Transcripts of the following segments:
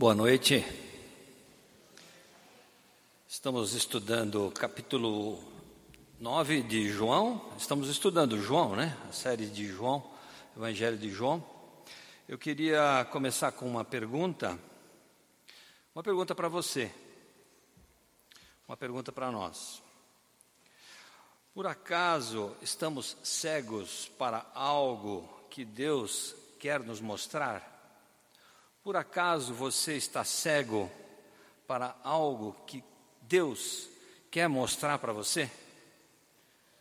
Boa noite. Estamos estudando o capítulo 9 de João. Estamos estudando João, né? A série de João, Evangelho de João. Eu queria começar com uma pergunta. Uma pergunta para você. Uma pergunta para nós. Por acaso estamos cegos para algo que Deus quer nos mostrar? Por acaso você está cego para algo que Deus quer mostrar para você?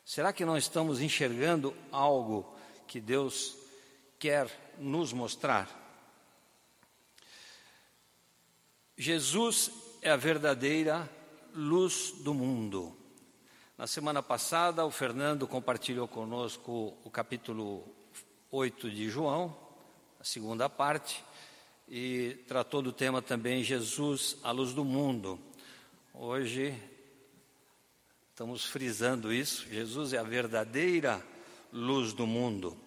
Será que não estamos enxergando algo que Deus quer nos mostrar? Jesus é a verdadeira luz do mundo. Na semana passada, o Fernando compartilhou conosco o capítulo 8 de João, a segunda parte, e tratou do tema também Jesus, a luz do mundo. Hoje estamos frisando isso, Jesus é a verdadeira luz do mundo.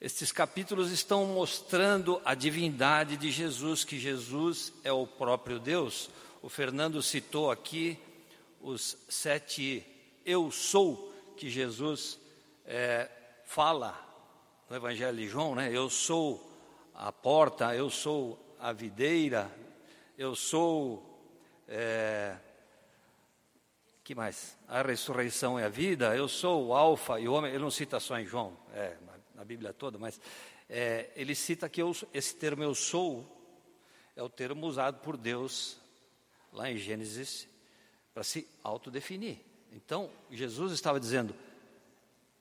Estes capítulos estão mostrando a divindade de Jesus, que Jesus é o próprio Deus. O Fernando citou aqui os sete eu sou que Jesus é, fala no Evangelho de João, né? Eu sou a porta, eu sou a videira, eu sou. É, que mais? A ressurreição e a vida, eu sou o Alfa e o Homem. Ele não cita só em João, é, na Bíblia toda, mas é, ele cita que eu, esse termo eu sou é o termo usado por Deus lá em Gênesis para se autodefinir. Então, Jesus estava dizendo: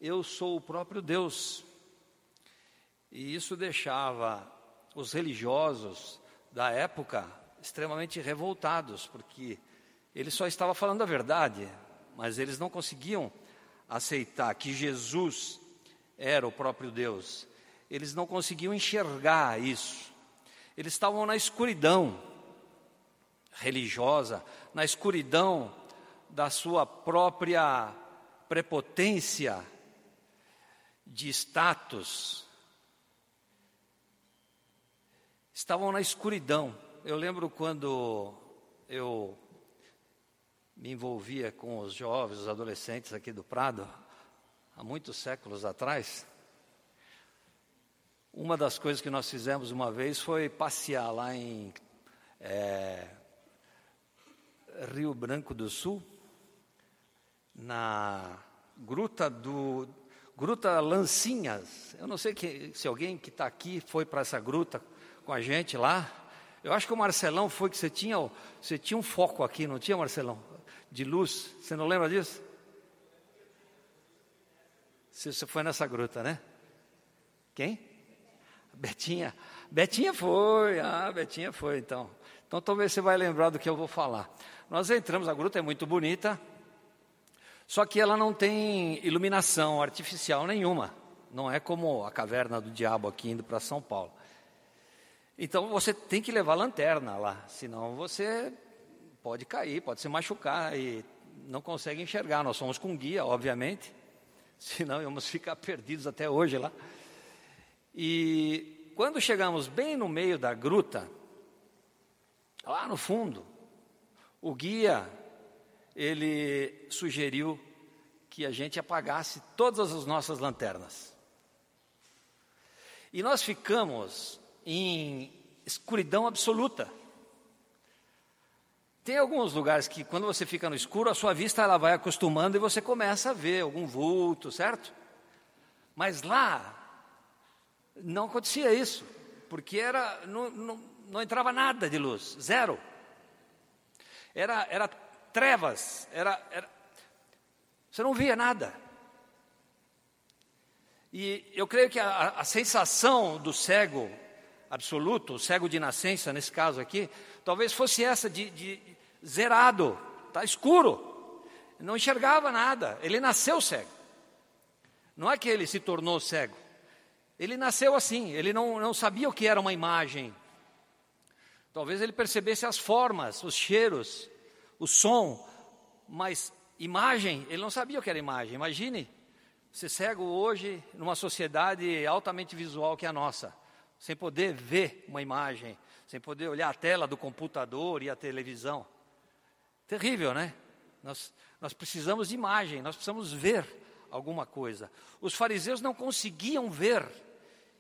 Eu sou o próprio Deus. E isso deixava os religiosos da época extremamente revoltados, porque ele só estava falando a verdade, mas eles não conseguiam aceitar que Jesus era o próprio Deus. Eles não conseguiam enxergar isso. Eles estavam na escuridão religiosa, na escuridão da sua própria prepotência de status, estavam na escuridão. Eu lembro quando eu me envolvia com os jovens, os adolescentes aqui do Prado, há muitos séculos atrás. Uma das coisas que nós fizemos uma vez foi passear lá em é, Rio Branco do Sul, na gruta do Gruta Lancinhas. Eu não sei que, se alguém que está aqui foi para essa gruta com a gente lá. Eu acho que o Marcelão foi que você tinha, você tinha um foco aqui, não tinha, Marcelão? De luz. Você não lembra disso? Você foi nessa gruta, né? Quem? Betinha. Betinha foi, ah, Betinha foi, então. Então talvez você vai lembrar do que eu vou falar. Nós entramos, a gruta é muito bonita, só que ela não tem iluminação artificial nenhuma. Não é como a caverna do diabo aqui indo para São Paulo. Então você tem que levar lanterna lá, senão você pode cair, pode se machucar e não consegue enxergar. Nós somos com guia, obviamente, senão íamos ficar perdidos até hoje lá. E quando chegamos bem no meio da gruta, lá no fundo, o guia ele sugeriu que a gente apagasse todas as nossas lanternas. E nós ficamos em escuridão absoluta. Tem alguns lugares que quando você fica no escuro, a sua vista ela vai acostumando e você começa a ver algum vulto, certo? Mas lá não acontecia isso, porque era não, não, não entrava nada de luz, zero. Era, era trevas, era, era, você não via nada. E eu creio que a, a sensação do cego absoluto, cego de nascença, nesse caso aqui, talvez fosse essa de, de zerado, está escuro, não enxergava nada, ele nasceu cego. Não é que ele se tornou cego, ele nasceu assim, ele não, não sabia o que era uma imagem. Talvez ele percebesse as formas, os cheiros, o som, mas imagem, ele não sabia o que era imagem. Imagine ser cego hoje numa sociedade altamente visual que é a nossa. Sem poder ver uma imagem, sem poder olhar a tela do computador e a televisão. Terrível, né? Nós, nós precisamos de imagem, nós precisamos ver alguma coisa. Os fariseus não conseguiam ver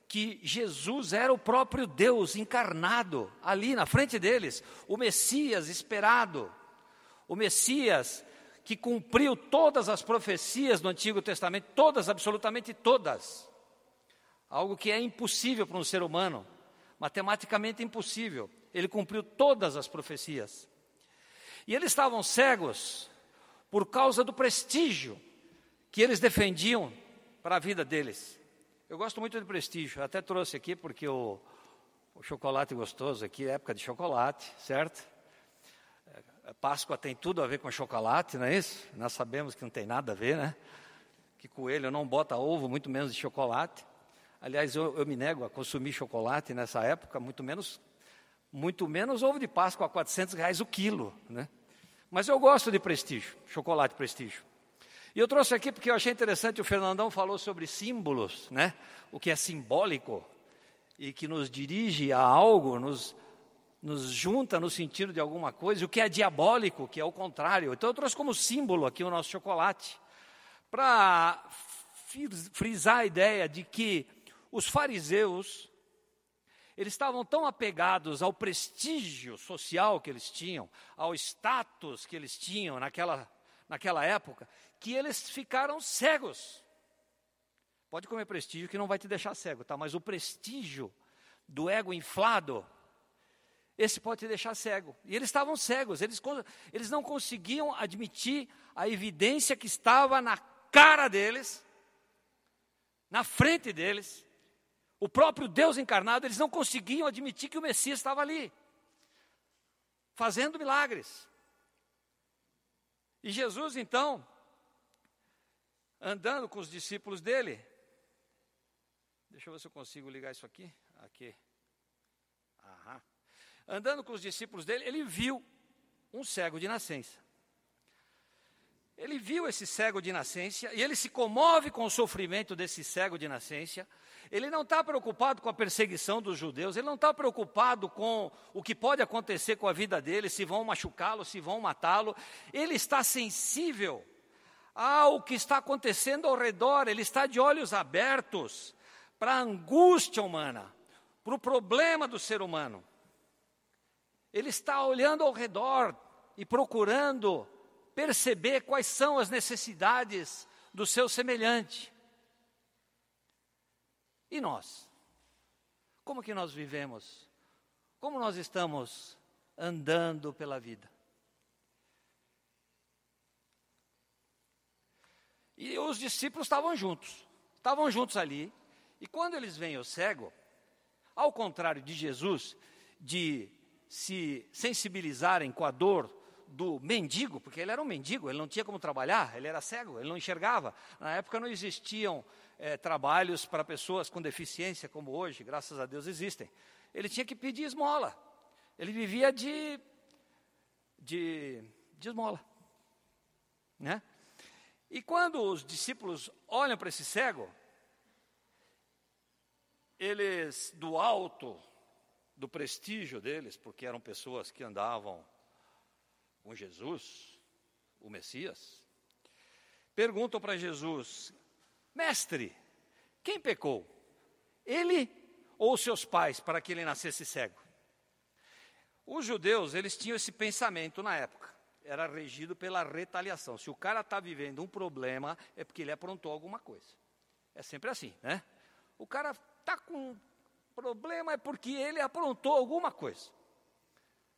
que Jesus era o próprio Deus encarnado ali na frente deles, o Messias esperado, o Messias que cumpriu todas as profecias do Antigo Testamento, todas, absolutamente todas. Algo que é impossível para um ser humano, matematicamente impossível. Ele cumpriu todas as profecias. E eles estavam cegos por causa do prestígio que eles defendiam para a vida deles. Eu gosto muito de prestígio, até trouxe aqui porque o, o chocolate gostoso aqui é época de chocolate, certo? É, Páscoa tem tudo a ver com chocolate, não é isso? Nós sabemos que não tem nada a ver, né? Que coelho não bota ovo, muito menos de chocolate. Aliás, eu, eu, me nego a consumir chocolate nessa época, muito menos, muito menos ovo de Páscoa a 400 reais o quilo, né? Mas eu gosto de prestígio, chocolate prestígio. E eu trouxe aqui porque eu achei interessante, o Fernandão falou sobre símbolos, né? O que é simbólico e que nos dirige a algo, nos, nos junta no sentido de alguma coisa, o que é diabólico, que é o contrário. Então eu trouxe como símbolo aqui o nosso chocolate, para frisar a ideia de que os fariseus, eles estavam tão apegados ao prestígio social que eles tinham, ao status que eles tinham naquela, naquela época, que eles ficaram cegos. Pode comer prestígio que não vai te deixar cego, tá? Mas o prestígio do ego inflado, esse pode te deixar cego. E eles estavam cegos, eles, eles não conseguiam admitir a evidência que estava na cara deles, na frente deles, o próprio Deus encarnado, eles não conseguiam admitir que o Messias estava ali, fazendo milagres. E Jesus, então, andando com os discípulos dele, deixa eu ver se eu consigo ligar isso aqui. Aqui. Aham. Andando com os discípulos dele, ele viu um cego de nascença. Ele viu esse cego de nascença e ele se comove com o sofrimento desse cego de nascença. Ele não está preocupado com a perseguição dos judeus, ele não está preocupado com o que pode acontecer com a vida dele, se vão machucá-lo, se vão matá-lo. Ele está sensível ao que está acontecendo ao redor, ele está de olhos abertos para a angústia humana, para o problema do ser humano. Ele está olhando ao redor e procurando perceber quais são as necessidades do seu semelhante. E nós? Como que nós vivemos? Como nós estamos andando pela vida? E os discípulos estavam juntos, estavam juntos ali. E quando eles veem o cego, ao contrário de Jesus, de se sensibilizarem com a dor do mendigo, porque ele era um mendigo, ele não tinha como trabalhar, ele era cego, ele não enxergava. Na época não existiam é, trabalhos para pessoas com deficiência como hoje, graças a Deus existem. Ele tinha que pedir esmola. Ele vivia de, de, de esmola. Né? E quando os discípulos olham para esse cego, eles, do alto do prestígio deles, porque eram pessoas que andavam com Jesus, o Messias, perguntam para Jesus: Mestre, quem pecou? Ele ou seus pais para que ele nascesse cego? Os judeus, eles tinham esse pensamento na época. Era regido pela retaliação. Se o cara está vivendo um problema, é porque ele aprontou alguma coisa. É sempre assim, né? O cara está com problema é porque ele aprontou alguma coisa.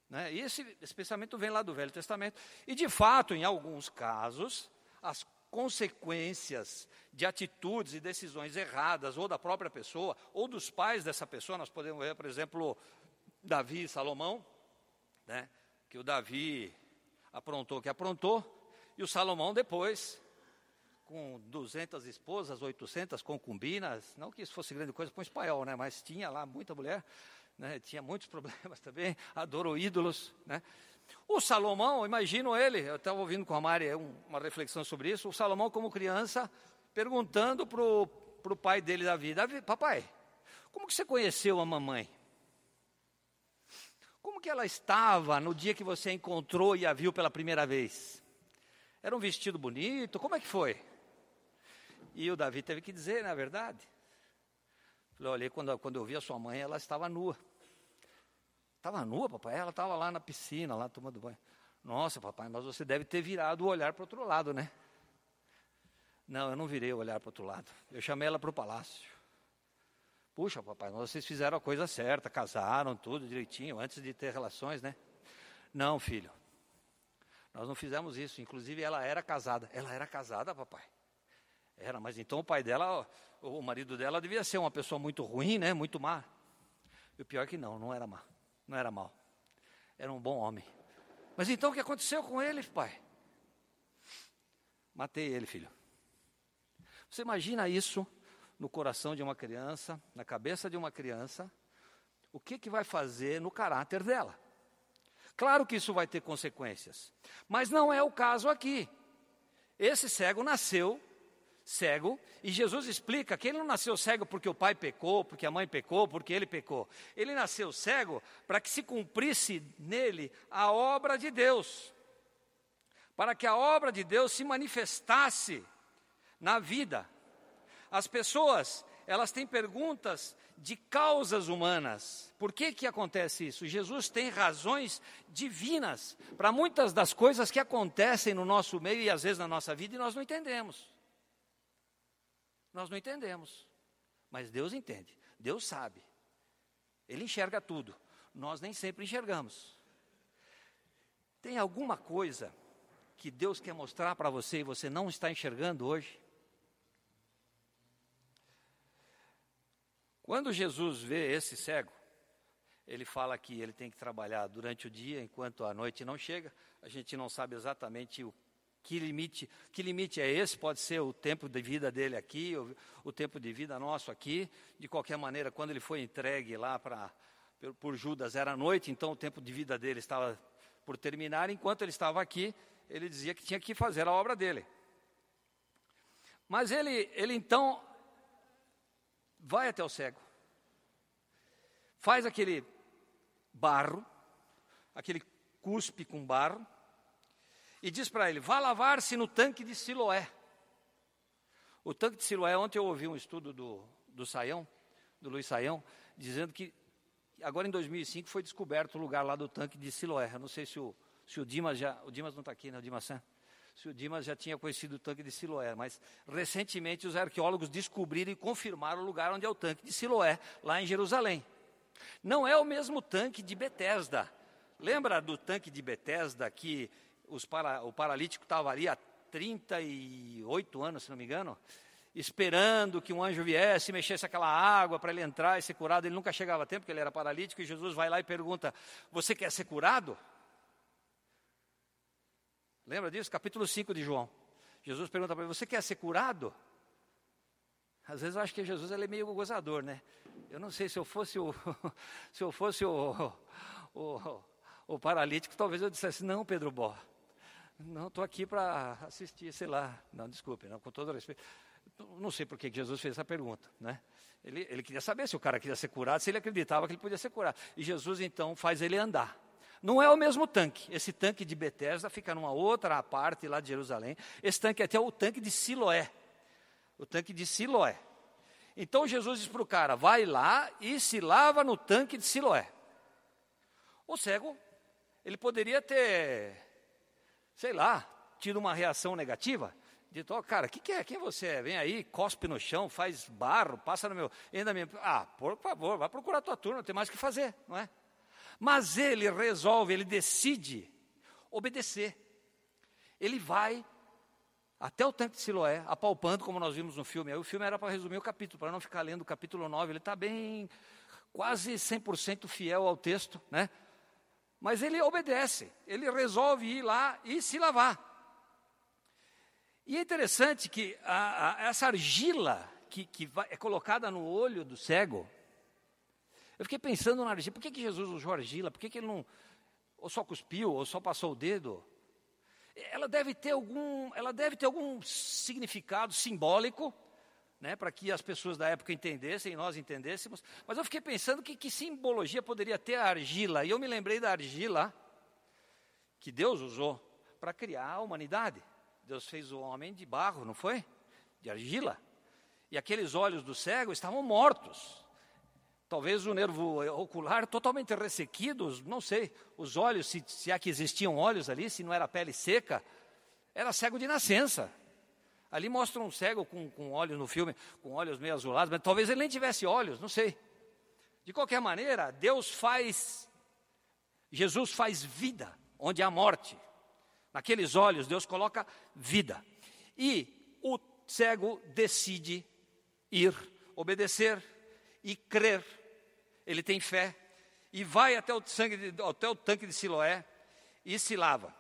Né? E esse, esse pensamento vem lá do Velho Testamento. E, de fato, em alguns casos, as consequências de atitudes e decisões erradas, ou da própria pessoa, ou dos pais dessa pessoa, nós podemos ver, por exemplo, Davi e Salomão, né? que o Davi aprontou o que aprontou, e o Salomão depois, com 200 esposas, 800 concubinas, não que isso fosse grande coisa para um espanhol, né? mas tinha lá muita mulher, né, tinha muitos problemas também, adorou ídolos. Né. O Salomão, imagino ele, eu estava ouvindo com a Mari uma reflexão sobre isso, o Salomão como criança, perguntando para o pai dele, Davi, Davi, papai, Como que você conheceu a mamãe? Como que ela estava no dia que você encontrou e a viu pela primeira vez? Era um vestido bonito? Como é que foi? E o Davi teve que dizer, na é verdade. Falei, olha, quando, quando eu vi a sua mãe, ela estava nua. Estava nua, papai? Ela estava lá na piscina, lá tomando banho. Nossa, papai, mas você deve ter virado o olhar para o outro lado, né? Não, eu não virei o olhar para o outro lado. Eu chamei ela para o palácio. Puxa, papai, vocês fizeram a coisa certa, casaram tudo direitinho, antes de ter relações, né? Não, filho. Nós não fizemos isso. Inclusive, ela era casada. Ela era casada, papai. Era, mas então o pai dela, o marido dela, devia ser uma pessoa muito ruim, né? Muito má. E o pior é que não, não era má. Não era mal. Era um bom homem. Mas então o que aconteceu com ele, pai? Matei ele, filho. Você imagina isso no coração de uma criança, na cabeça de uma criança? O que, que vai fazer no caráter dela? Claro que isso vai ter consequências, mas não é o caso aqui. Esse cego nasceu cego, e Jesus explica que ele não nasceu cego porque o pai pecou, porque a mãe pecou, porque ele pecou. Ele nasceu cego para que se cumprisse nele a obra de Deus, para que a obra de Deus se manifestasse na vida. As pessoas, elas têm perguntas de causas humanas. Por que que acontece isso? Jesus tem razões divinas para muitas das coisas que acontecem no nosso meio e às vezes na nossa vida e nós não entendemos. Nós não entendemos, mas Deus entende, Deus sabe. Ele enxerga tudo, nós nem sempre enxergamos. Tem alguma coisa que Deus quer mostrar para você e você não está enxergando hoje? Quando Jesus vê esse cego, ele fala que ele tem que trabalhar durante o dia enquanto a noite não chega. A gente não sabe exatamente o que limite, que limite é esse? Pode ser o tempo de vida dele aqui, o, o tempo de vida nosso aqui. De qualquer maneira, quando ele foi entregue lá para por Judas era noite, então o tempo de vida dele estava por terminar. Enquanto ele estava aqui, ele dizia que tinha que fazer a obra dele. Mas ele, ele então vai até o cego, faz aquele barro, aquele cuspe com barro, e diz para ele: vá lavar-se no tanque de Siloé. O tanque de Siloé, ontem eu ouvi um estudo do, do Saião, do Luiz Saião, dizendo que agora em 2005 foi descoberto o lugar lá do tanque de Siloé. Eu não sei se o, se o Dimas já. O Dimas não está aqui, né? O Dimas San? Se o Dimas já tinha conhecido o tanque de Siloé, mas recentemente os arqueólogos descobriram e confirmaram o lugar onde é o tanque de Siloé, lá em Jerusalém. Não é o mesmo tanque de Betesda. Lembra do tanque de Betesda que para, o paralítico estava ali há 38 anos, se não me engano, esperando que um anjo viesse e mexesse aquela água para ele entrar e ser curado. Ele nunca chegava a tempo, porque ele era paralítico, e Jesus vai lá e pergunta: Você quer ser curado? Lembra disso? Capítulo 5 de João. Jesus pergunta para ele: Você quer ser curado? Às vezes eu acho que Jesus ele é meio gozador, né? Eu não sei se eu fosse o, se eu fosse o, o, o paralítico, talvez eu dissesse: Não, Pedro Bó, não, estou aqui para assistir, sei lá. Não, desculpe, não, com todo respeito. Não sei por que Jesus fez essa pergunta, né? Ele, ele queria saber se o cara queria ser curado, se ele acreditava que ele podia ser curado. E Jesus então faz ele andar. Não é o mesmo tanque. Esse tanque de Betesda fica numa outra parte lá de Jerusalém. Esse tanque é até o tanque de Siloé. O tanque de Siloé. Então Jesus diz para o cara: vai lá e se lava no tanque de Siloé. O cego, ele poderia ter sei lá, tido uma reação negativa, de oh, cara, o que, que, é? Quem você é? Vem aí, cospe no chão, faz barro, passa no meu. Ainda me. Ah, por favor, vai procurar a tua turma, tem mais o que fazer, não é? Mas ele resolve, ele decide obedecer. Ele vai até o tanque de Siloé, apalpando, como nós vimos no filme. Aí o filme era para resumir o capítulo, para não ficar lendo o capítulo 9. Ele está bem, quase 100% fiel ao texto, né? Mas ele obedece, ele resolve ir lá e se lavar. E é interessante que a, a, essa argila que, que vai, é colocada no olho do cego, eu fiquei pensando na argila, por que, que Jesus usou argila? Por que, que ele não, ou só cuspiu, ou só passou o dedo? Ela deve ter algum, ela deve ter algum significado simbólico, né, para que as pessoas da época entendessem e nós entendêssemos. Mas eu fiquei pensando que, que simbologia poderia ter a argila. E eu me lembrei da argila que Deus usou para criar a humanidade. Deus fez o homem de barro, não foi? De argila. E aqueles olhos do cego estavam mortos. Talvez o nervo ocular totalmente ressequidos, não sei. Os olhos, se, se é que existiam olhos ali, se não era pele seca, era cego de nascença. Ali mostra um cego com, com olhos no filme, com olhos meio azulados, mas talvez ele nem tivesse olhos, não sei. De qualquer maneira, Deus faz, Jesus faz vida onde há morte. Naqueles olhos, Deus coloca vida. E o cego decide ir, obedecer e crer. Ele tem fé e vai até o, sangue até o tanque de Siloé e se lava.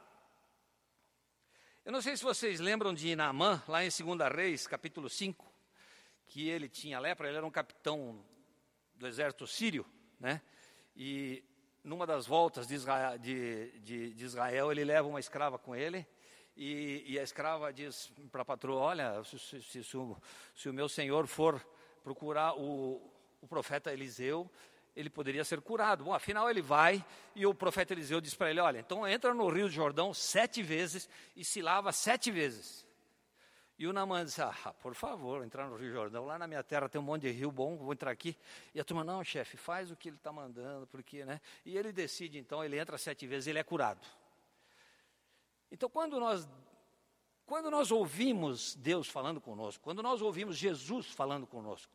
Eu não sei se vocês lembram de Naamã, lá em 2 Reis, capítulo 5, que ele tinha lepra, ele era um capitão do exército sírio, né? E numa das voltas de Israel, de, de, de Israel ele leva uma escrava com ele, e, e a escrava diz para a patroa: Olha, se, se, se, o, se, o, meu senhor for procurar o, o profeta Eliseu, ele poderia ser curado. Bom, afinal ele vai e o profeta Eliseu diz para ele: Olha, então entra no Rio Jordão sete vezes e se lava sete vezes. E o Namã disse: Ah, por favor, entrar no Rio Jordão. Lá na minha terra tem um monte de rio bom, vou entrar aqui. E a turma: Não, chefe, faz o que ele está mandando, porque, né? E ele decide, então, ele entra sete vezes, ele é curado. Então, quando nós quando nós ouvimos Deus falando conosco, quando nós ouvimos Jesus falando conosco,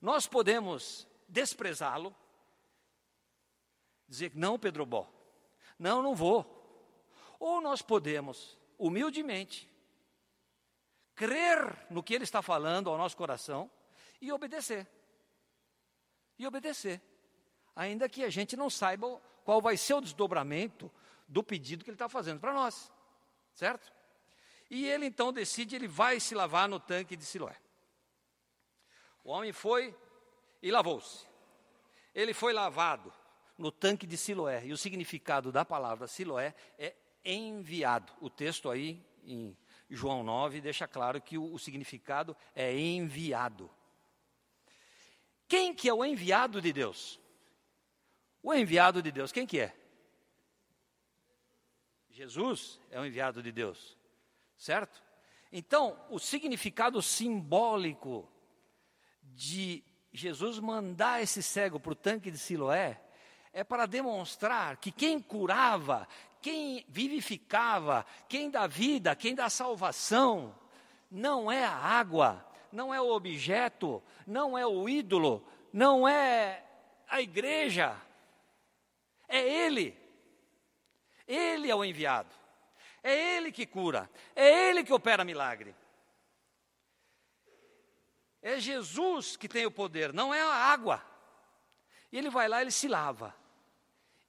nós podemos desprezá-lo, dizer não, Pedro Bó, não, não vou. Ou nós podemos, humildemente, crer no que ele está falando ao nosso coração e obedecer. E obedecer. Ainda que a gente não saiba qual vai ser o desdobramento do pedido que ele está fazendo para nós. Certo? E ele então decide, ele vai se lavar no tanque de Siloé. O homem foi, e lavou-se. Ele foi lavado no tanque de Siloé. E o significado da palavra Siloé é enviado. O texto aí em João 9 deixa claro que o, o significado é enviado. Quem que é o enviado de Deus? O enviado de Deus, quem que é? Jesus é o enviado de Deus, certo? Então, o significado simbólico de Jesus mandar esse cego para o tanque de Siloé é para demonstrar que quem curava, quem vivificava, quem dá vida, quem dá salvação, não é a água, não é o objeto, não é o ídolo, não é a igreja, é Ele. Ele é o enviado, é Ele que cura, é Ele que opera milagre. É Jesus que tem o poder, não é a água. E ele vai lá, ele se lava.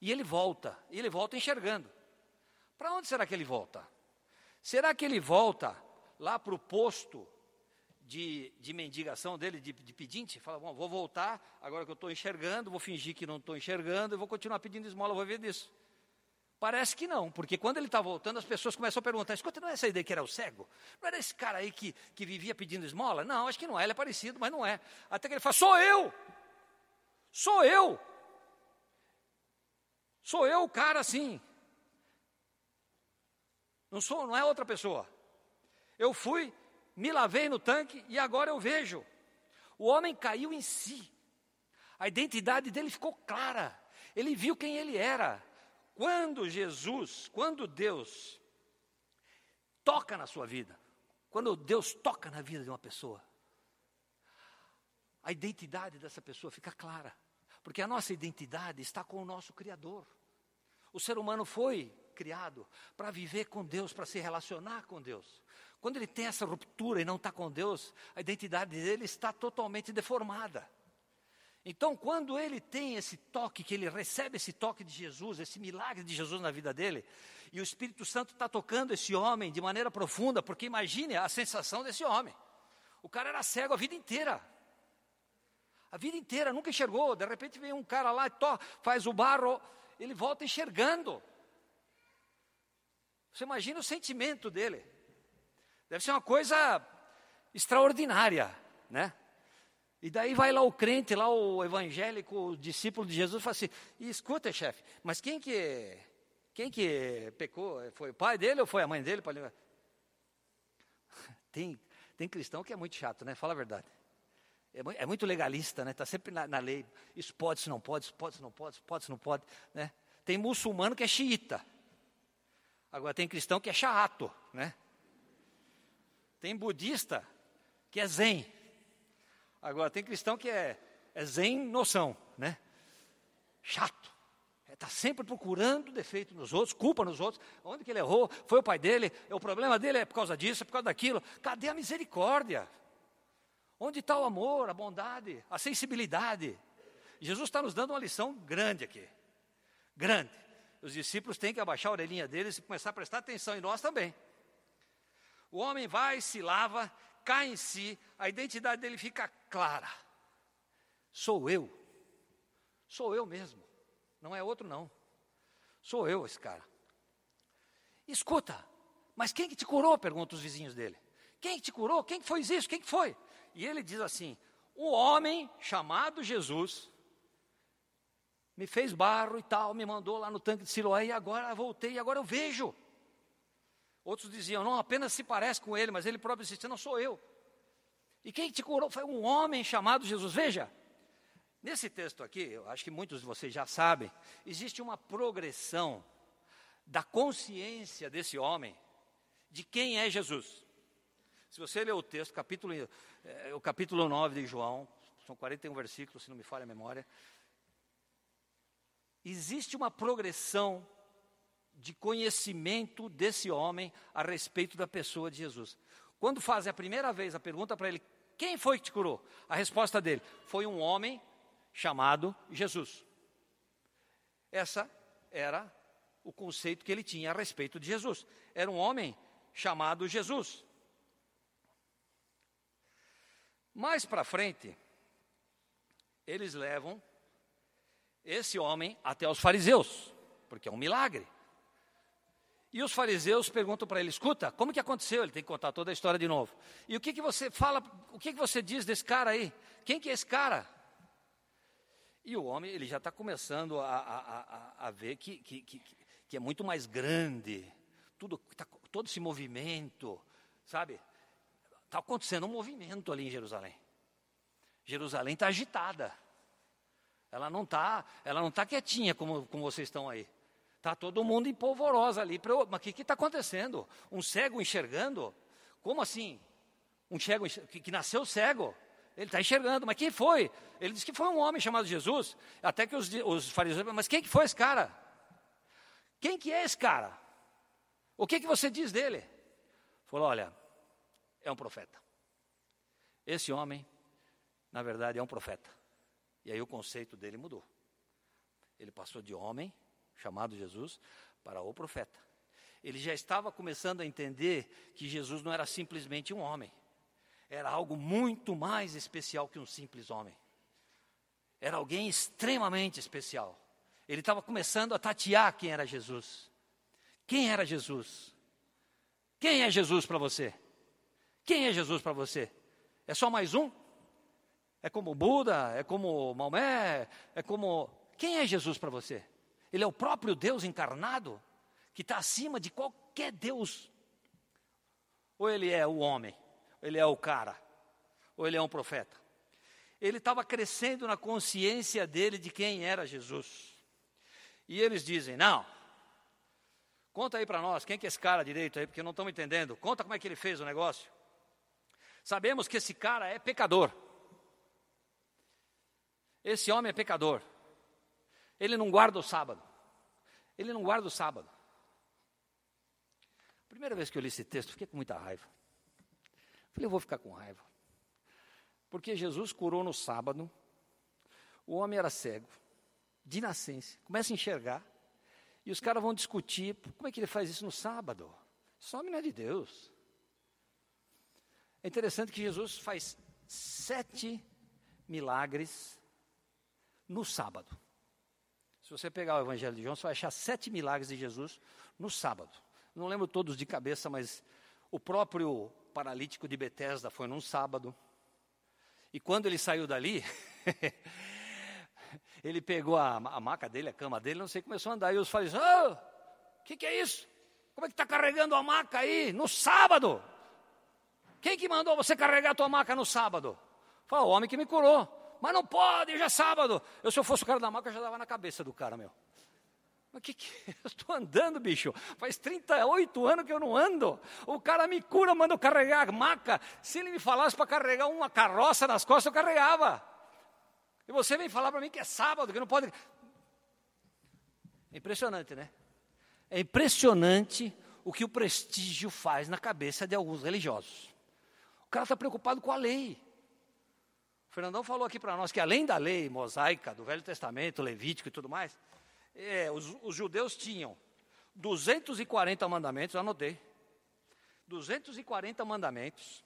E ele volta, e ele volta enxergando. Para onde será que ele volta? Será que ele volta lá para o posto de, de mendigação dele, de, de pedinte? Fala, bom, vou voltar, agora que eu estou enxergando, vou fingir que não estou enxergando, e vou continuar pedindo esmola, vou ver disso. Parece que não, porque quando ele está voltando, as pessoas começam a perguntar: escuta, não é essa ideia que era o cego? Não era esse cara aí que, que vivia pedindo esmola? Não, acho que não é, ele é parecido, mas não é. Até que ele fala: sou eu! Sou eu! Sou eu o cara assim. Não sou, não é outra pessoa. Eu fui, me lavei no tanque e agora eu vejo. O homem caiu em si. A identidade dele ficou clara. Ele viu quem ele era. Quando Jesus, quando Deus toca na sua vida, quando Deus toca na vida de uma pessoa, a identidade dessa pessoa fica clara, porque a nossa identidade está com o nosso Criador. O ser humano foi criado para viver com Deus, para se relacionar com Deus. Quando ele tem essa ruptura e não está com Deus, a identidade dele está totalmente deformada. Então, quando ele tem esse toque, que ele recebe esse toque de Jesus, esse milagre de Jesus na vida dele, e o Espírito Santo está tocando esse homem de maneira profunda, porque imagine a sensação desse homem. O cara era cego a vida inteira. A vida inteira, nunca enxergou. De repente vem um cara lá to, faz o barro, ele volta enxergando. Você imagina o sentimento dele. Deve ser uma coisa extraordinária, né? E daí vai lá o crente, lá o evangélico, o discípulo de Jesus, fala assim: escuta, chefe, mas quem que, quem que pecou? Foi o pai dele ou foi a mãe dele? Tem, tem cristão que é muito chato, né? Fala a verdade. É, é muito legalista, né? Está sempre na, na, lei. Isso pode, isso não pode, isso pode, isso não pode, isso pode, isso não pode. Né? Tem muçulmano que é xiita. Agora tem cristão que é chato, né? Tem budista que é zen. Agora tem cristão que é, é zen noção, né? Chato. Está é, sempre procurando defeito nos outros, culpa nos outros. Onde que ele errou? Foi o pai dele? O problema dele é por causa disso, é por causa daquilo. Cadê a misericórdia? Onde está o amor, a bondade, a sensibilidade? Jesus está nos dando uma lição grande aqui. Grande. Os discípulos têm que abaixar a orelhinha deles e começar a prestar atenção, e nós também. O homem vai, se lava, cai em si, a identidade dele fica clara. Sou eu. Sou eu mesmo. Não é outro, não. Sou eu esse cara. Escuta, mas quem que te curou? Perguntam os vizinhos dele. Quem que te curou? Quem que foi isso? Quem que foi? E ele diz assim: um homem chamado Jesus me fez barro e tal, me mandou lá no tanque de Siloé e agora voltei e agora eu vejo. Outros diziam, não, apenas se parece com ele, mas ele próprio disse, não sou eu. E quem te curou foi um homem chamado Jesus. Veja, nesse texto aqui, eu acho que muitos de vocês já sabem, existe uma progressão da consciência desse homem de quem é Jesus. Se você ler o texto, capítulo, é, o capítulo 9 de João, são 41 versículos, se não me falha a memória, existe uma progressão de conhecimento desse homem a respeito da pessoa de Jesus. Quando fazem a primeira vez a pergunta para ele, quem foi que te curou? A resposta dele foi um homem chamado Jesus. Essa era o conceito que ele tinha a respeito de Jesus. Era um homem chamado Jesus. Mais para frente, eles levam esse homem até os fariseus, porque é um milagre. E os fariseus perguntam para ele: escuta, como que aconteceu? Ele tem que contar toda a história de novo. E o que, que você fala, o que, que você diz desse cara aí? Quem que é esse cara? E o homem, ele já está começando a, a, a, a ver que, que, que, que, é muito mais grande, tudo, tá, todo esse movimento, sabe? Está acontecendo um movimento ali em Jerusalém. Jerusalém está agitada. Ela não está, ela não está quietinha como, como vocês estão aí. Está todo mundo em polvorosa ali. Mas o que está acontecendo? Um cego enxergando? Como assim? Um cego que, que nasceu cego? Ele está enxergando, mas quem foi? Ele disse que foi um homem chamado Jesus. Até que os, os fariseus, mas quem que foi esse cara? Quem que é esse cara? O que, que você diz dele? Falou, olha, é um profeta. Esse homem, na verdade, é um profeta. E aí o conceito dele mudou. Ele passou de homem, chamado Jesus, para o profeta. Ele já estava começando a entender que Jesus não era simplesmente um homem, era algo muito mais especial que um simples homem. Era alguém extremamente especial. Ele estava começando a tatear quem era Jesus. Quem era Jesus? Quem é Jesus para você? Quem é Jesus para você? É só mais um? É como Buda? É como Maomé? É como. Quem é Jesus para você? Ele é o próprio Deus encarnado, que está acima de qualquer Deus. Ou ele é o homem? Ou ele é o cara? Ou ele é um profeta? Ele estava crescendo na consciência dele de quem era Jesus. E eles dizem: Não, conta aí para nós, quem que é esse cara direito aí, porque não estamos entendendo. Conta como é que ele fez o negócio. Sabemos que esse cara é pecador. Esse homem é pecador. Ele não guarda o sábado. Ele não guarda o sábado. Primeira vez que eu li esse texto, fiquei com muita raiva. Falei, eu vou ficar com raiva. Porque Jesus curou no sábado, o homem era cego, de nascença, começa a enxergar, e os caras vão discutir, como é que ele faz isso no sábado? Esse homem não é de Deus. É interessante que Jesus faz sete milagres no sábado. Se você pegar o Evangelho de João, você vai achar sete milagres de Jesus no sábado. Não lembro todos de cabeça, mas o próprio paralítico de Betesda foi num sábado. E quando ele saiu dali, ele pegou a, a, maca dele, a cama dele, não sei, começou a andar. E os fariseus, o oh, que, que é isso? Como é que está carregando a maca aí, no sábado? Quem que mandou você carregar a tua maca no sábado? Falou, o homem que me curou. Mas não pode, já é sábado. Eu, se eu fosse o cara da maca, eu já dava na cabeça do cara, meu. Mas que que eu estou andando, bicho? Faz 38 anos que eu não ando. O cara me cura, manda eu carregar a maca. Se ele me falasse para carregar uma carroça nas costas, eu carregava. E você vem falar para mim que é sábado, que não pode. É impressionante, né? É impressionante o que o prestígio faz na cabeça de alguns religiosos. O cara está preocupado com a lei. O Fernandão falou aqui para nós que além da lei mosaica, do Velho Testamento, Levítico e tudo mais, é, os, os judeus tinham 240 mandamentos, anotei. 240 mandamentos,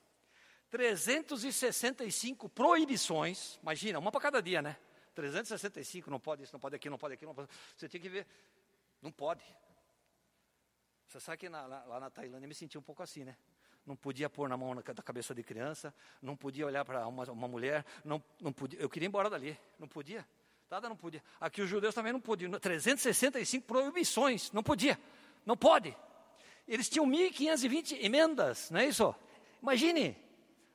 365 proibições, imagina, uma para cada dia, né? 365, não pode isso, não pode aquilo, não pode aquilo, não pode. Você tinha que ver, não pode. Você sabe que na, lá, lá na Tailândia eu me senti um pouco assim, né? Não podia pôr na mão da cabeça de criança, não podia olhar para uma, uma, mulher, não, não podia, eu queria ir embora dali, não podia, nada não podia. Aqui os judeus também não podiam, 365 proibições, não podia, não pode. Eles tinham 1.520 emendas, não é isso? Imagine,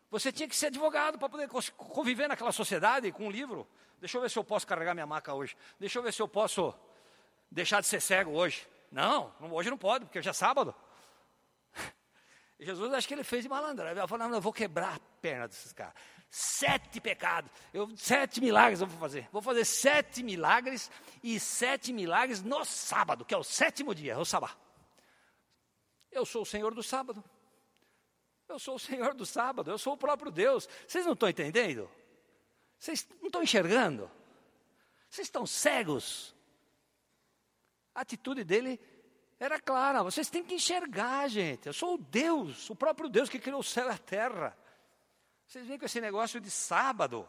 você tinha que ser advogado para poder conviver naquela sociedade com um livro. Deixa eu ver se eu posso carregar minha maca hoje. Deixa eu ver se eu posso deixar de ser cego hoje. Não, hoje não pode, porque hoje é sábado. Jesus, acho que ele fez de malandragem. Ele falou, não, eu vou quebrar a perna desses caras. Sete pecados, eu, sete milagres eu vou fazer. Vou fazer sete milagres e sete milagres no sábado, que é o sétimo dia, é o sábado. Eu sou o Senhor do sábado. Eu sou o Senhor do sábado, eu sou o próprio Deus. Vocês não estão entendendo? Vocês não estão enxergando? Vocês estão cegos? A atitude dele era clara. Vocês têm que enxergar, gente. Eu sou o Deus, o próprio Deus que criou o céu e a terra. Vocês vêm com esse negócio de sábado.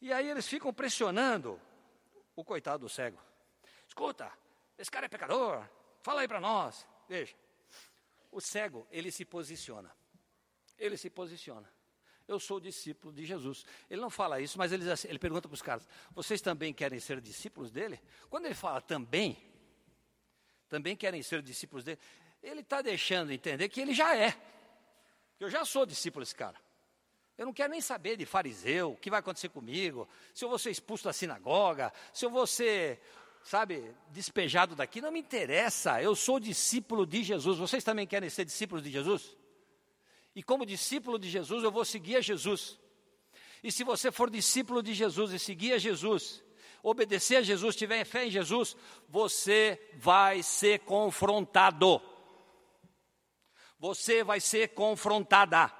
E aí eles ficam pressionando o coitado do cego. Escuta, esse cara é pecador. Fala aí para nós. Veja. O cego, ele se posiciona. Ele se posiciona. Eu sou discípulo de Jesus. Ele não fala isso, mas ele, assim, ele pergunta para os caras: vocês também querem ser discípulos dele? Quando ele fala também, também querem ser discípulos dele, ele está deixando entender que ele já é. Eu já sou discípulo desse cara. Eu não quero nem saber de fariseu, o que vai acontecer comigo, se eu vou ser expulso da sinagoga, se eu vou ser, sabe, despejado daqui, não me interessa. Eu sou discípulo de Jesus. Vocês também querem ser discípulos de Jesus? E como discípulo de Jesus, eu vou seguir a Jesus. E se você for discípulo de Jesus e seguir a Jesus, obedecer a Jesus, tiver fé em Jesus, você vai ser confrontado. Você vai ser confrontada.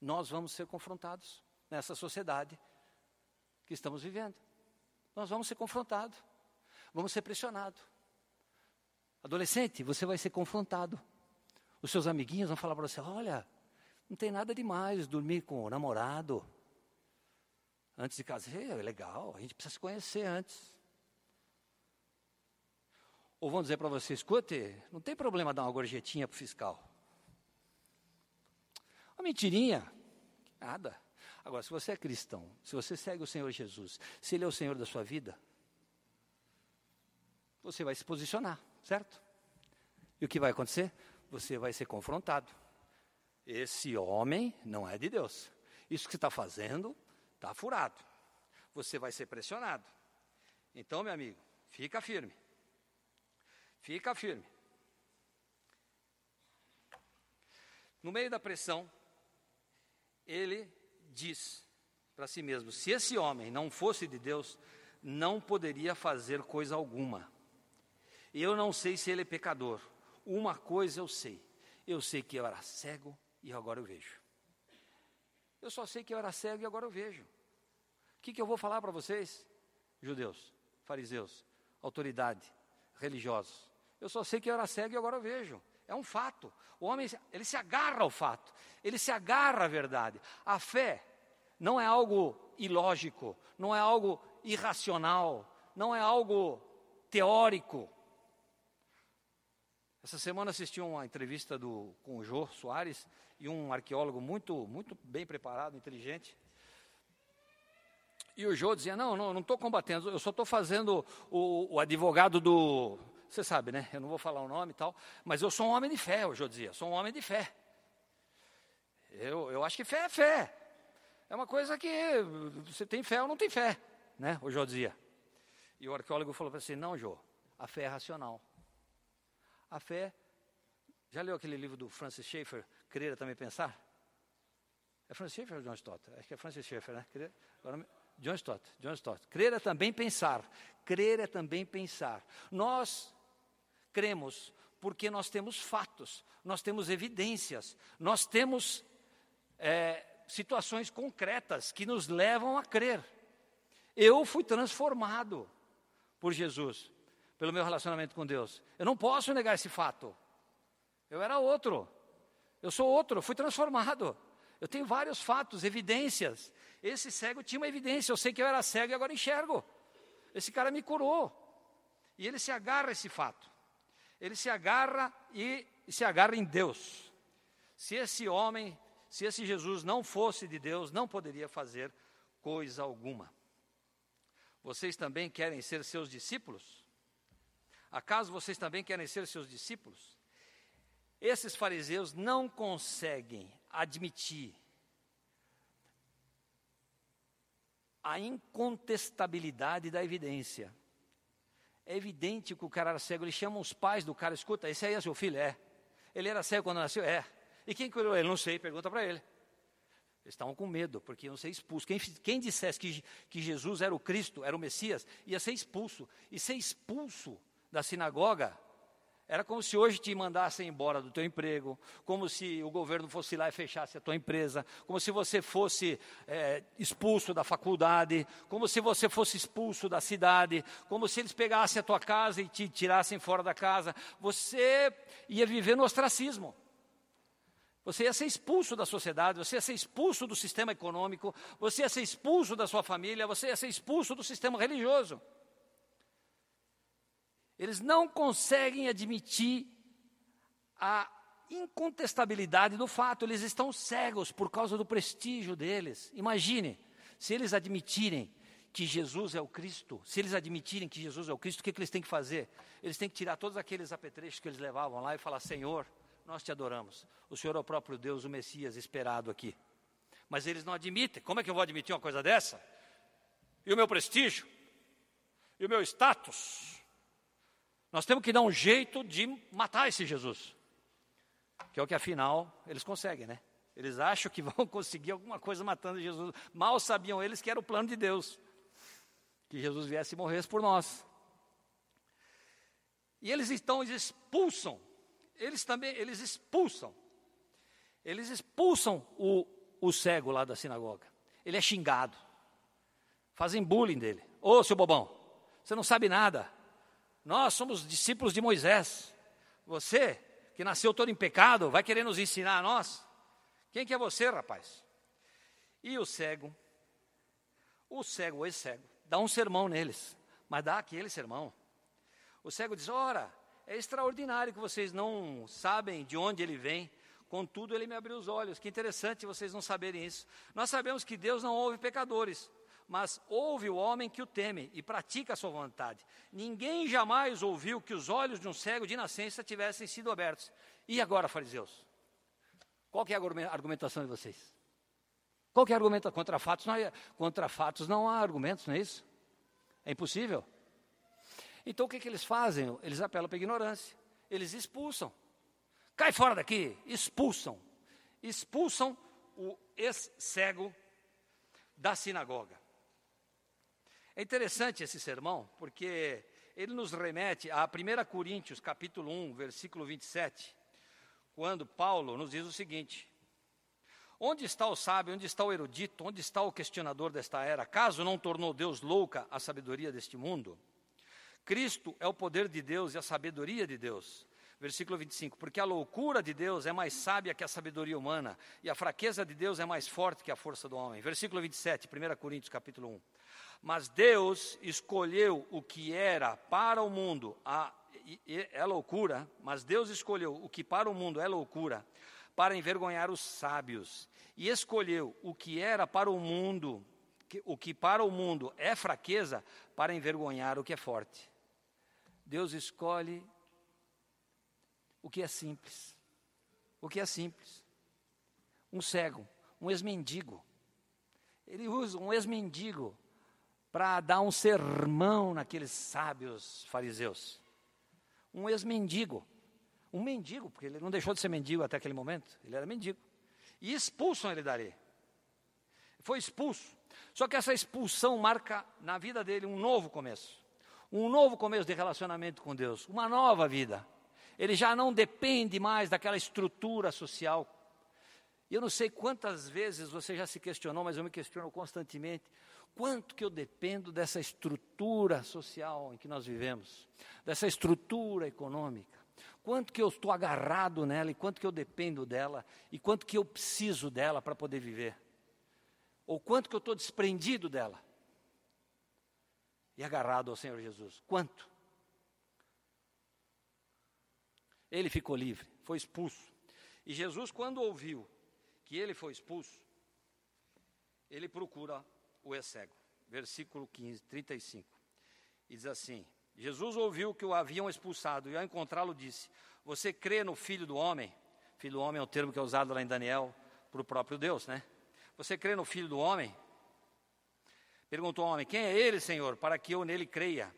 Nós vamos ser confrontados nessa sociedade que estamos vivendo. Nós vamos ser confrontados. Vamos ser pressionados. Adolescente, você vai ser confrontado. Os seus amiguinhos vão falar para você: olha, não tem nada demais dormir com o namorado. Antes de casar, é legal, a gente precisa se conhecer antes. Ou vão dizer para você, escute, não tem problema dar uma gorjetinha para o fiscal. Uma mentirinha, nada. Agora, se você é cristão, se você segue o Senhor Jesus, se Ele é o Senhor da sua vida, você vai se posicionar, certo? E o que vai acontecer? Você vai ser confrontado. Esse homem não é de Deus. Isso que você está fazendo Está furado. Você vai ser pressionado. Então, meu amigo, fica firme. Fica firme. No meio da pressão, ele diz para si mesmo: se esse homem não fosse de Deus, não poderia fazer coisa alguma. Eu não sei se ele é pecador. Uma coisa eu sei: eu sei que eu era cego e agora eu vejo. Eu só sei que eu era cego e agora eu vejo que, que eu vou falar para vocês? Judeus, fariseus, autoridade, religiosos. Eu só sei que eu era cego e agora vejo. É um fato. O homem, ele se agarra ao fato. Ele se agarra à verdade. A fé não é algo ilógico, não é algo irracional, não é algo teórico. Essa semana assisti uma entrevista do, com o Jô Soares e um arqueólogo muito, muito bem preparado, inteligente. E o Jô dizia: Não, não estou combatendo, eu só estou fazendo o, o, advogado do. Você sabe, né? Eu não vou falar o nome e tal, mas eu sou um homem de fé, o Jô dizia: Sou um homem de fé. Eu, eu acho que fé é fé. É uma coisa que você tem fé ou não tem fé, né? O Jô dizia. E o arqueólogo falou para assim: Não, Jô, a fé é racional. A fé. Já leu aquele livro do Francis Schaeffer, Crer é também pensar? É Francis Schaeffer ou John Stott? Acho que é Francis Schaeffer, né? Agora, John Stott, John Stott. Crer é também pensar. Crer é também pensar. Nós cremos porque nós temos fatos, nós temos evidências, nós temos é, situações concretas que nos levam a crer. Eu fui transformado por Jesus, pelo meu relacionamento com Deus. Eu não posso negar esse fato. Eu era outro. Eu sou outro, fui transformado. Eu tenho vários fatos, evidências. Esse cego tinha uma evidência. Eu sei que eu era cego e agora enxergo. Esse cara me curou. E ele se agarra a esse fato. Ele se agarra e, e se agarra em Deus. Se esse homem, se esse Jesus não fosse de Deus, não poderia fazer coisa alguma. Vocês também querem ser seus discípulos? Acaso vocês também querem ser seus discípulos? Esses fariseus não conseguem admitir a incontestabilidade da evidência. É evidente que o cara era cego, eles chamam os pais do cara, escuta, esse aí é seu filho? É. Ele era cego quando nasceu? É. E quem curou ele? Não sei, pergunta para ele. Eles estavam com medo, porque iam ser expulsos. Quem, quem dissesse que, que Jesus era o Cristo, era o Messias, ia ser expulso. E ser expulso da sinagoga era como se hoje te mandassem embora do teu emprego, como se o governo fosse lá e fechasse a tua empresa, como se você fosse é, expulso da faculdade, como se você fosse expulso da cidade, como se eles pegassem a tua casa e te tirassem fora da casa. Você ia viver no ostracismo. Você ia ser expulso da sociedade, você ia ser expulso do sistema econômico, você ia ser expulso da sua família, você ia ser expulso do sistema religioso. Eles não conseguem admitir a incontestabilidade do fato, eles estão cegos por causa do prestígio deles. Imagine, se eles admitirem que Jesus é o Cristo, se eles admitirem que Jesus é o Cristo, o que, que eles têm que fazer? Eles têm que tirar todos aqueles apetrechos que eles levavam lá e falar: Senhor, nós te adoramos. O Senhor é o próprio Deus, o Messias esperado aqui. Mas eles não admitem. Como é que eu vou admitir uma coisa dessa? E o meu prestígio? E o meu status? Nós temos que dar um jeito de matar esse Jesus. Que é o que afinal eles conseguem, né? Eles acham que vão conseguir alguma coisa matando Jesus. Mal sabiam eles que era o plano de Deus. Que Jesus viesse e morresse por nós. E eles então eles expulsam. Eles também, eles expulsam. Eles expulsam o, o cego lá da sinagoga. Ele é xingado. Fazem bullying dele. Ô, seu bobão, você não sabe nada. Nós somos discípulos de Moisés. Você, que nasceu todo em pecado, vai querer nos ensinar a nós? Quem que é você, rapaz? E o cego, o cego, o ex-cego, dá um sermão neles, mas dá aquele sermão. O cego diz: Ora, é extraordinário que vocês não sabem de onde ele vem, contudo ele me abriu os olhos. Que interessante vocês não saberem isso. Nós sabemos que Deus não ouve pecadores, mas ouve o homem que o teme e pratica a sua vontade. Ninguém jamais ouviu que os olhos de um cego de nascença tivessem sido abertos. E agora, fariseus? Qual é a argumentação de vocês? Qual é a argumentação? Contra fatos, não há, contra fatos não há argumentos, não é isso? É impossível. Então o que, que eles fazem? Eles apelam para a ignorância. Eles expulsam. Cai fora daqui, expulsam. Expulsam o ex-cego da sinagoga. É interessante esse sermão, porque ele nos remete a 1 Coríntios, capítulo 1, versículo 27, quando Paulo nos diz o seguinte: Onde está o sábio, onde está o erudito, onde está o questionador desta era? Caso não tornou Deus louca a sabedoria deste mundo? Cristo é o poder de Deus e a sabedoria de Deus. Versículo 25: Porque a loucura de Deus é mais sábia que a sabedoria humana, e a fraqueza de Deus é mais forte que a força do homem. Versículo 27, 1 Coríntios, capítulo 1. Mas Deus escolheu o que era para o mundo a, é loucura, mas Deus escolheu o que para o mundo é loucura, para envergonhar os sábios, e escolheu o que era para o mundo, o que para o mundo é fraqueza, para envergonhar o que é forte. Deus escolhe o que é simples. O que é simples. Um cego, um ex-mendigo. Ele usa um ex-mendigo para dar um sermão naqueles sábios fariseus. Um ex-mendigo. Um mendigo, porque ele não deixou de ser mendigo até aquele momento, ele era mendigo. E expulsam ele dali. Foi expulso. Só que essa expulsão marca na vida dele um novo começo. Um novo começo de relacionamento com Deus, uma nova vida. Ele já não depende mais daquela estrutura social. Eu não sei quantas vezes você já se questionou, mas eu me questiono constantemente. Quanto que eu dependo dessa estrutura social em que nós vivemos, dessa estrutura econômica? Quanto que eu estou agarrado nela e quanto que eu dependo dela e quanto que eu preciso dela para poder viver? Ou quanto que eu estou desprendido dela e agarrado ao Senhor Jesus? Quanto? Ele ficou livre, foi expulso. E Jesus, quando ouviu que ele foi expulso, ele procura o ex-cego. Versículo 15, 35. E diz assim: Jesus ouviu que o haviam expulsado e ao encontrá-lo disse: Você crê no Filho do Homem? Filho do Homem é o termo que é usado lá em Daniel para o próprio Deus, né? Você crê no Filho do Homem? Perguntou o homem: Quem é ele, Senhor, para que eu nele creia?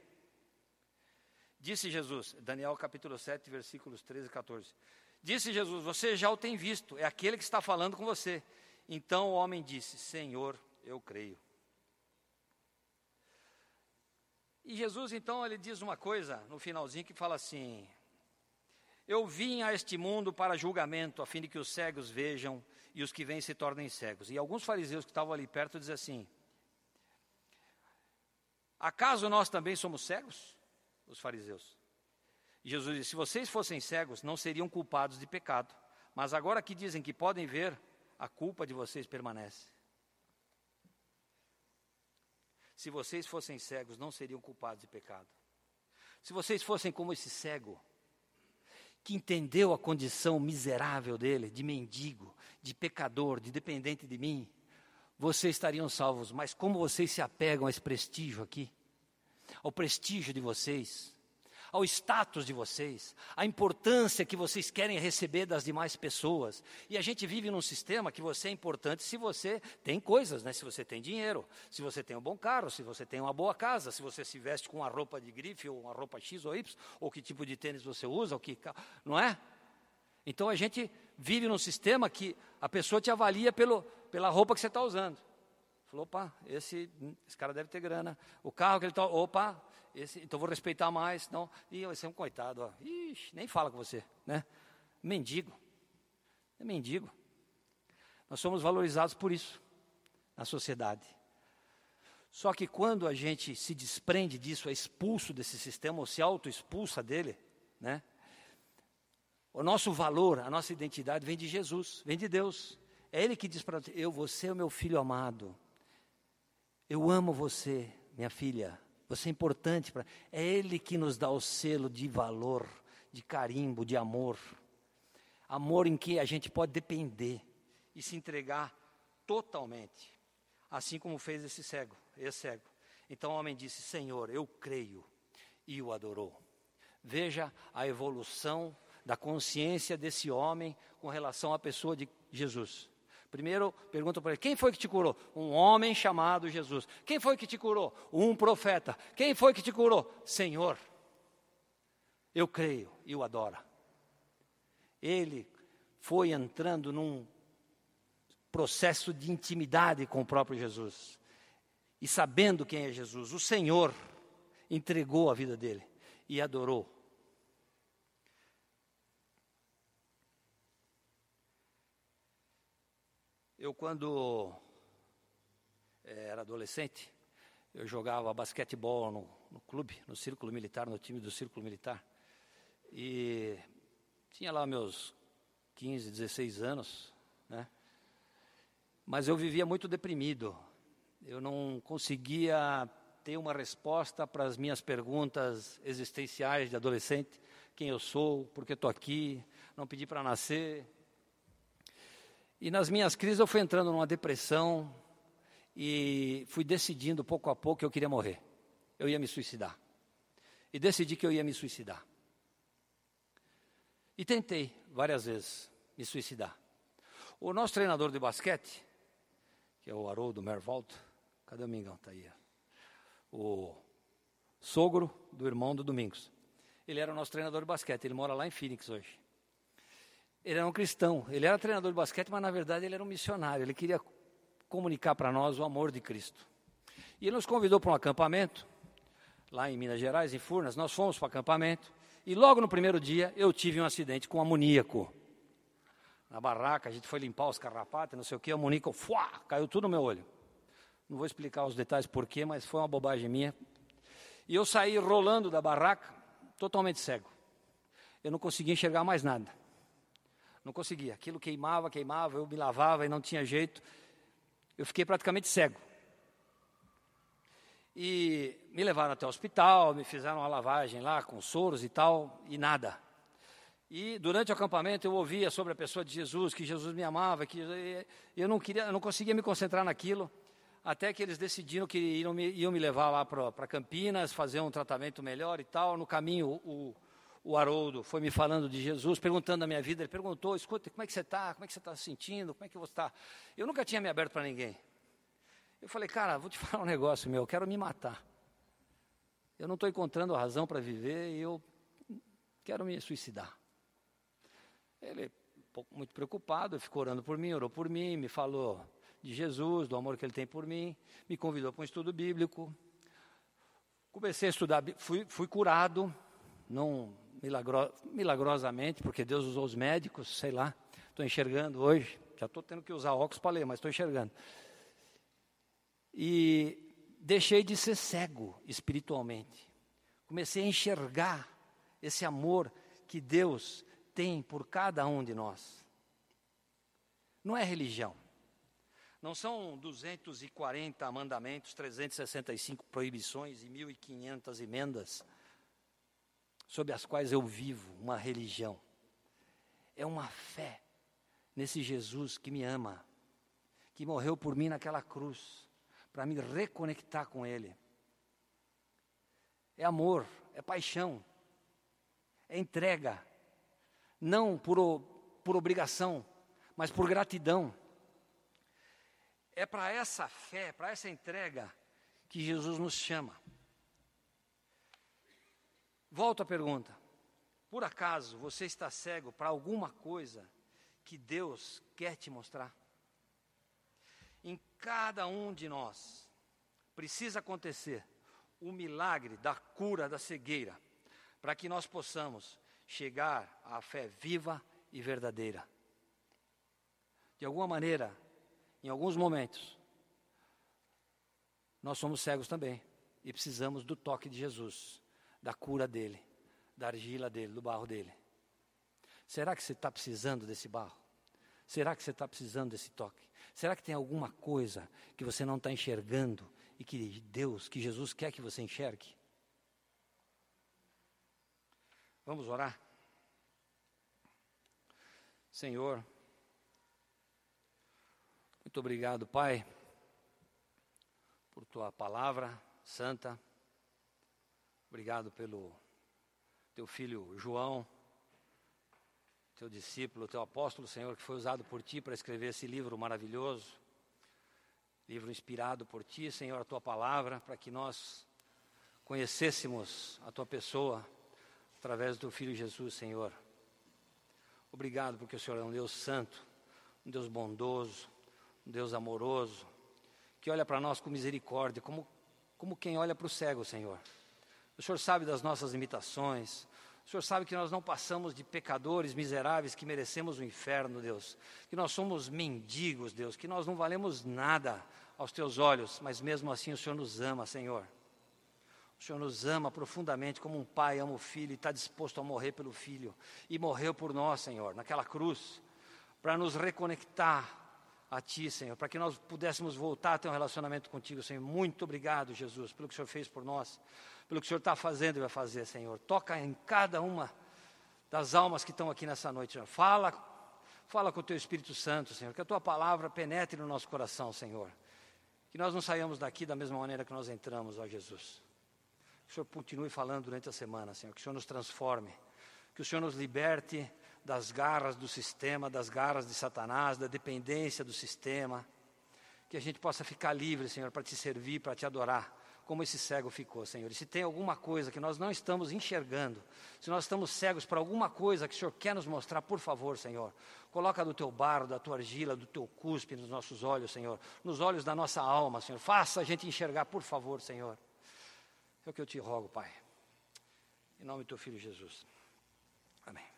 Disse Jesus, Daniel capítulo 7, versículos 13 e 14. Disse Jesus: Você já o tem visto, é aquele que está falando com você. Então o homem disse: Senhor, eu creio. E Jesus, então, ele diz uma coisa no finalzinho que fala assim: Eu vim a este mundo para julgamento, a fim de que os cegos vejam e os que vêm se tornem cegos. E alguns fariseus que estavam ali perto dizem assim: Acaso nós também somos cegos? Os fariseus. E Jesus disse: Se vocês fossem cegos, não seriam culpados de pecado. Mas agora que dizem que podem ver, a culpa de vocês permanece. Se vocês fossem cegos, não seriam culpados de pecado. Se vocês fossem como esse cego, que entendeu a condição miserável dele, de mendigo, de pecador, de dependente de mim, vocês estariam salvos. Mas como vocês se apegam a esse prestígio aqui, ao prestígio de vocês, ao status de vocês, à importância que vocês querem receber das demais pessoas. E a gente vive num sistema que você é importante se você tem coisas, né? se você tem dinheiro, se você tem um bom carro, se você tem uma boa casa, se você se veste com uma roupa de grife ou uma roupa X ou Y, ou que tipo de tênis você usa, o que, não é? Então a gente vive num sistema que a pessoa te avalia pelo, pela roupa que você está usando. Falou, opa, esse, esse cara deve ter grana. O carro que ele está, opa, esse, então vou respeitar mais. Não, e esse é um coitado, ó. Ixi, nem fala com você, né? Mendigo. É mendigo. Nós somos valorizados por isso na sociedade. Só que quando a gente se desprende disso, é expulso desse sistema, ou se auto-expulsa dele, né? O nosso valor, a nossa identidade vem de Jesus, vem de Deus. É Ele que diz para eu, você é o meu filho amado. Eu amo você, minha filha. Você é importante para. É Ele que nos dá o selo de valor, de carimbo, de amor. Amor em que a gente pode depender e se entregar totalmente. Assim como fez esse cego, esse cego. Então o homem disse: Senhor, eu creio. E o adorou. Veja a evolução da consciência desse homem com relação à pessoa de Jesus. Primeiro, pergunta para ele: quem foi que te curou? Um homem chamado Jesus. Quem foi que te curou? Um profeta. Quem foi que te curou? Senhor. Eu creio e o adora. Ele foi entrando num processo de intimidade com o próprio Jesus. E sabendo quem é Jesus, o Senhor entregou a vida dele e adorou. Eu, quando eh, era adolescente, eu jogava basquetebol no, no, clube, no círculo militar, no time do círculo militar. E tinha lá meus 15, 16 anos, né? Mas eu vivia muito deprimido. Eu não conseguia ter uma resposta para as minhas perguntas existenciais de adolescente: quem eu sou, por que estou aqui, não pedi para nascer, E nas minhas crises eu fui entrando numa depressão e fui decidindo pouco a pouco que eu queria morrer. Eu ia me suicidar. E decidi que eu ia me suicidar. E tentei várias vezes me suicidar. O nosso treinador de basquete, que é o Haroldo Mervaldo, cadê o Mingão? Está aí. O sogro do irmão do Domingos. Ele era o nosso treinador de basquete, ele mora lá em Phoenix hoje. Ele era um cristão, ele era treinador de basquete, mas na verdade ele era um missionário, ele queria comunicar para nós o amor de Cristo. E ele nos convidou para um acampamento, lá em Minas Gerais, em Furnas, nós fomos para o acampamento, e logo no primeiro dia eu tive um acidente com amoníaco. Na barraca, a gente foi limpar os carrapatos, não sei o que, amoníaco, fuá, caiu tudo no meu olho. Não vou explicar os detalhes porquê, mas foi uma bobagem minha. E eu saí rolando da barraca, totalmente cego. Eu não conseguia enxergar mais nada. Não conseguia. Aquilo queimava, queimava, eu me lavava e não tinha jeito. Eu fiquei praticamente cego. E me levaram até o hospital, me fizeram uma lavagem lá com soros e tal, e nada. E durante o acampamento eu ouvia sobre a pessoa de Jesus, que Jesus me amava, que eu não queria, eu não conseguia me concentrar naquilo, até que eles decidiram que iam me, iam me levar lá para Campinas, fazer um tratamento melhor e tal. No caminho, o, o Haroldo foi me falando de Jesus, perguntando a minha vida. Ele perguntou: escuta, como é que você está? Como é que você está se sentindo? Como é que você está? Eu nunca tinha me aberto para ninguém. Eu falei, cara, vou te falar um negócio meu, eu quero me matar. Eu não estou encontrando razão para viver e eu quero me suicidar. Ele, muito preocupado, ficou orando por mim, orou por mim, me falou de Jesus, do amor que ele tem por mim, me convidou para um estudo bíblico. Comecei a estudar, fui, fui curado, não milagro, milagrosamente, porque Deus usou os médicos, sei lá, estou enxergando hoje, já estou tendo que usar óculos para ler, mas estou enxergando. E deixei de ser cego espiritualmente. Comecei a enxergar esse amor que Deus tem por cada um de nós. Não é religião. Não são 240 mandamentos, 365 proibições e 1.500 emendas sob as quais eu vivo uma religião. É uma fé nesse Jesus que me ama, que morreu por mim naquela cruz para me reconectar com Ele. É amor, é paixão, é entrega, não por, por obrigação, mas por gratidão. É para essa fé, para essa entrega que Jesus nos chama. Volto à pergunta: por acaso você está cego para alguma coisa que Deus quer te mostrar? em cada um de nós precisa acontecer o milagre da cura da cegueira, para que nós possamos chegar à fé viva e verdadeira. De alguma maneira, em alguns momentos, nós somos cegos também e precisamos do toque de Jesus, da cura dele, da argila dele, do barro dele. Será que você está precisando desse barro? Será que você está precisando desse toque? Será que tem alguma coisa que você não está enxergando e que Deus, que Jesus quer que você enxergue? Vamos orar? Senhor, muito obrigado, Pai, por tua palavra santa. Obrigado pelo teu filho João teu discípulo, teu apóstolo, Senhor, que foi usado por ti para escrever esse livro maravilhoso, livro inspirado por ti, Senhor, a tua palavra, para que nós conhecêssemos a tua pessoa através do Filho Jesus, Senhor. Obrigado porque o Senhor é um Deus santo, um Deus bondoso, um Deus amoroso, que olha para nós com misericórdia, como, como quem olha para o cego, Senhor. O Senhor sabe das nossas limitações, o Senhor sabe que nós não passamos de pecadores miseráveis que merecemos o inferno, Deus. Que nós somos mendigos, Deus. Que nós não valemos nada aos teus olhos, mas mesmo assim o Senhor nos ama, Senhor. O Senhor nos ama profundamente, como um pai ama o filho e está disposto a morrer pelo filho. E morreu por nós, Senhor, naquela cruz, para nos reconectar a Ti, Senhor, para que nós pudéssemos voltar a ter um relacionamento contigo, Senhor. Muito obrigado, Jesus, pelo que o Senhor fez por nós pelo que o Senhor está fazendo e vai fazer, Senhor. Toca em cada uma das almas que estão aqui nessa noite, Senhor. Fala, Fala com o teu Espírito Santo, Senhor, que a tua palavra penetre no nosso coração, Senhor. Que nós não saiamos daqui da mesma maneira que nós entramos, ó Jesus. Que o Senhor continue falando durante a semana, Senhor. Que o Senhor nos transforme. Que o Senhor nos liberte das garras do sistema, das garras de Satanás, da dependência do sistema. Que a gente possa ficar livre, Senhor, para te servir, para te adorar como esse cego ficou, Senhor. E se tem alguma coisa que nós não estamos enxergando, se nós estamos cegos para alguma coisa que o Senhor quer nos mostrar, por favor, Senhor, coloca do teu barro, da tua argila, do teu cuspe nos nossos olhos, Senhor, nos olhos da nossa alma, Senhor. Faça a gente enxergar, por favor, Senhor. É o que eu te rogo, Pai. Em nome do teu filho Jesus. Amém.